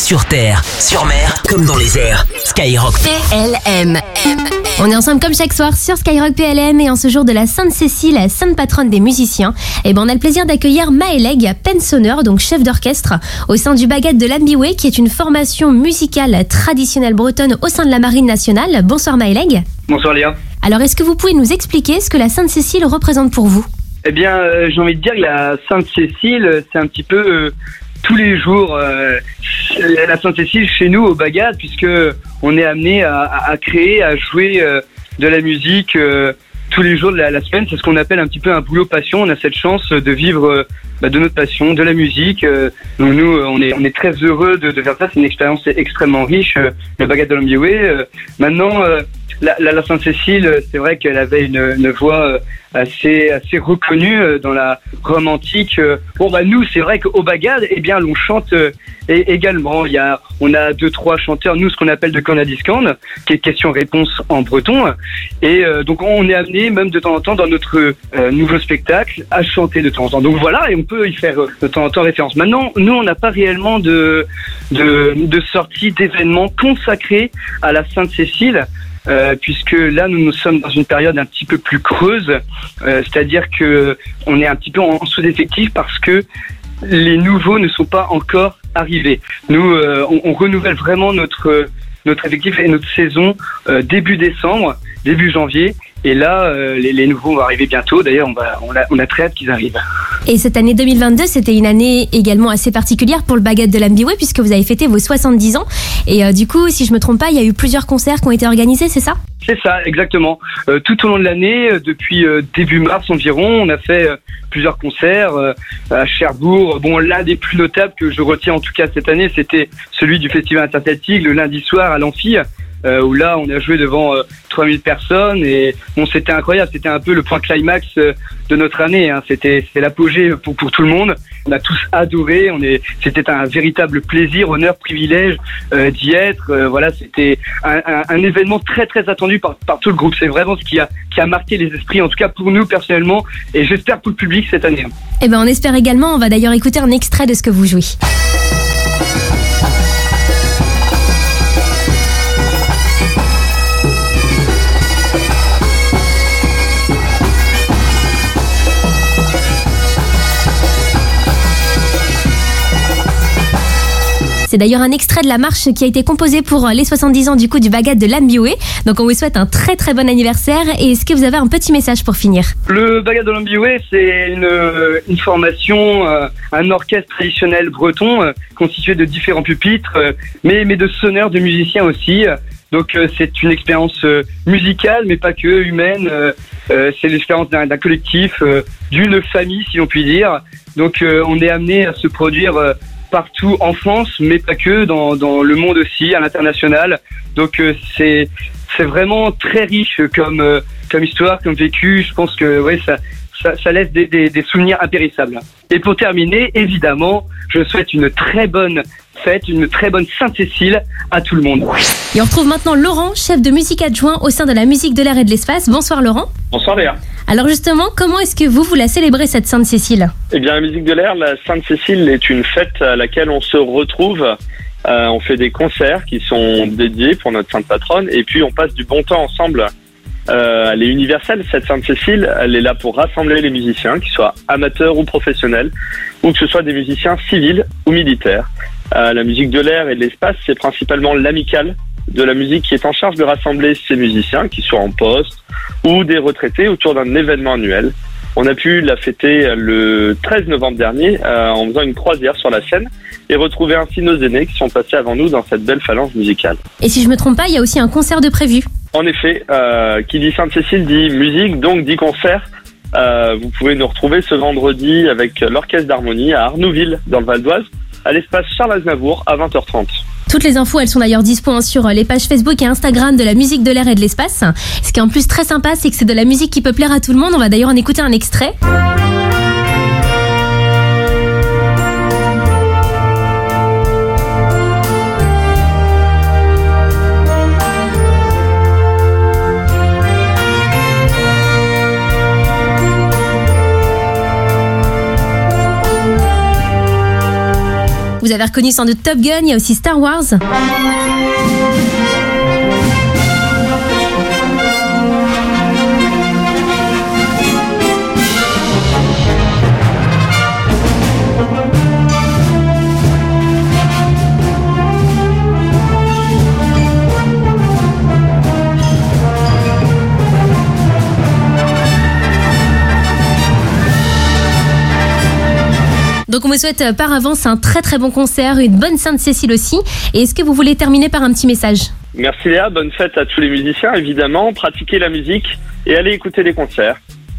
Sur terre, sur mer, comme dans les airs. Skyrock. PLM. On est ensemble comme chaque soir sur Skyrock PLM et en ce jour de la Sainte-Cécile, sainte patronne des musiciens, et ben on a le plaisir d'accueillir Maëleg, pensonneur, donc chef d'orchestre, au sein du Baguette de l'Ambiway, qui est une formation musicale traditionnelle bretonne au sein de la Marine nationale. Bonsoir Maëleg. Bonsoir Léa. Alors est-ce que vous pouvez nous expliquer ce que la Sainte-Cécile représente pour vous? Eh bien, euh, j'ai envie de dire que la Sainte-Cécile, c'est un petit peu euh, tous les jours euh, la Sainte-Cécile chez nous au Bagad, puisque on est amené à, à- créer, à jouer euh, de la musique euh, tous les jours de la, la semaine. C'est ce qu'on appelle un petit peu un boulot passion. On a cette chance de vivre euh, bah, de notre passion, de la musique. Euh, donc nous, euh, on est, on est très heureux de, de faire ça. C'est une expérience extrêmement riche, le Bagad de l'Ambiway. Euh, maintenant, la, la, Sainte-Cécile, euh, c'est vrai qu'elle avait une, une voix euh, assez assez reconnue euh, dans la Rome antique. Euh, Bon bah nous, c'est vrai qu'au Bagad, eh bien, l'on chante euh, et également. Il y a, on a deux trois chanteurs, nous ce qu'on appelle de Canadiscan, qui est question-réponse en breton. Et euh, donc on est amené même de temps en temps dans notre euh, nouveau spectacle à chanter de temps en temps. Donc voilà, et on peut y faire euh, de temps en temps référence. Maintenant, nous on n'a pas réellement de de, de sortie d'événements consacrés à la Sainte-Cécile. Euh, puisque là nous nous sommes dans une période un petit peu plus creuse, euh, c'est-à-dire que on est un petit peu en sous-effectif parce que les nouveaux ne sont pas encore arrivés. Nous, euh, on, on renouvelle vraiment notre notre effectif et notre saison euh, début décembre, début janvier. Et là, euh, les, les nouveaux vont arriver bientôt. D'ailleurs, on, va, on, a, on a très hâte qu'ils arrivent. Et cette année 2022, c'était une année également assez particulière pour le Baguette de l'Ambiway, puisque vous avez fêté vos 70 ans. Et euh, du coup, si je me trompe pas, il y a eu plusieurs concerts qui ont été organisés, c'est ça? C'est ça, exactement. Euh, tout au long de l'année, euh, depuis euh, début mars environ, on a fait euh, plusieurs concerts euh, à Cherbourg. Bon, l'un des plus notables que je retiens en tout cas cette année, c'était celui du Festival Interceltique le lundi soir à l'Amphi. Euh, où là, on a joué devant euh, 3000 personnes et bon, c'était incroyable. C'était un peu le point climax euh, de notre année. Hein. C'était, l'apogée pour, pour tout le monde. On a tous adoré. On est, c'était un véritable plaisir, honneur, privilège euh, d'y être. Euh, voilà, c'était un événement très très attendu par, par tout le groupe. C'est vraiment ce qui a, qui a marqué les esprits, en tout cas pour nous personnellement, et j'espère pour le public cette année. Eh ben, on espère également. On va d'ailleurs écouter un extrait de ce que vous jouez. C'est d'ailleurs un extrait de la marche qui a été composée pour euh, les 70 ans du coup du Baguette de l'Ambiway. Donc on vous souhaite un très très bon anniversaire. Et est-ce que vous avez un petit message pour finir? Le Bagad de l'Ambiway, c'est une, formation, euh, un orchestre traditionnel breton euh, constitué de différents pupitres, mais, mais de sonneurs, de musiciens aussi. Donc c'est une expérience musicale, mais pas que humaine. C'est l'expérience d'un collectif, d'une famille, si on peut dire. Donc on est amené à se produire partout en France, mais pas que, dans, dans le monde aussi, à l'international. Donc euh, c'est c'est vraiment très riche comme euh, comme histoire, comme vécu. Je pense que ouais ça ça, ça laisse des, des, des souvenirs impérissables. Et pour terminer, évidemment, je souhaite une très bonne fête, une très bonne Sainte-Cécile à tout le monde. Et on retrouve maintenant Laurent, chef de musique adjoint au sein de la musique de l'air et de l'espace. Bonsoir Laurent. Bonsoir Léa. Alors justement, comment est-ce que vous, vous la célébrez cette Sainte-Cécile? Eh bien, la musique de l'air, la Sainte-Cécile est une fête à laquelle on se retrouve. Euh, on fait des concerts qui sont dédiés pour notre sainte patronne et puis on passe du bon temps ensemble. Euh, elle est universelle, cette Sainte-Cécile. Elle est là pour rassembler les musiciens, qu'ils soient amateurs ou professionnels, ou que ce soit des musiciens civils ou militaires. Euh, la musique de l'air et de l'espace, c'est principalement l'amicale de la musique qui est en charge de rassembler ces musiciens, qu'ils soient en poste ou des retraités, autour d'un événement annuel. On a pu la fêter le 13 novembre dernier euh, en faisant une croisière sur la scène et retrouver ainsi nos aînés qui sont passés avant nous dans cette belle phalange musicale. Et si je me trompe pas, il y a aussi un concert de prévu. En effet, euh, qui dit Sainte-Cécile dit musique, donc dit concert. Euh, vous pouvez nous retrouver ce vendredi avec l'Orchestre d'Harmonie à Arnouville, dans le Val d'Oise, à l'espace Charles Aznavour à 20h30. Toutes les infos, elles sont d'ailleurs dispo hein, sur les pages Facebook et Instagram de la musique de l'air et de l'espace. Ce qui est en plus très sympa, c'est que c'est de la musique qui peut plaire à tout le monde. On va d'ailleurs en écouter un extrait. Vous avez reconnu sans doute Top Gun, il y a aussi Star Wars. Donc on vous souhaite euh, par avance un très très bon concert, une bonne Sainte-Cécile aussi. Et est-ce que vous voulez terminer par un petit message? Merci Léa, bonne fête à tous les musiciens évidemment. Pratiquez la musique et allez écouter des concerts.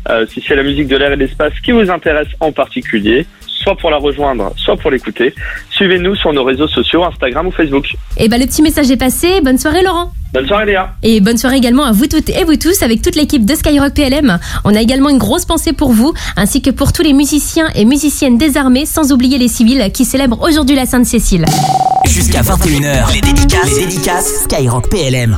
Euh, si c'est la musique de l'air et de l'espace qui vous intéresse en particulier, soit pour la rejoindre, soit pour l'écouter, suivez-nous sur nos réseaux sociaux, Instagram ou Facebook. Et bah le petit message est passé. Bonne soirée Laurent. Bonne soirée Léa. Et bonne soirée également à vous toutes et vous tous avec toute l'équipe de Skyrock PLM. On a également une grosse pensée pour vous, ainsi que pour tous les musiciens et musiciennes désarmés, sans oublier les civils qui célèbrent aujourd'hui la Sainte-Cécile. Jusqu'à 21h, les dédicaces, les dédicaces Skyrock PLM.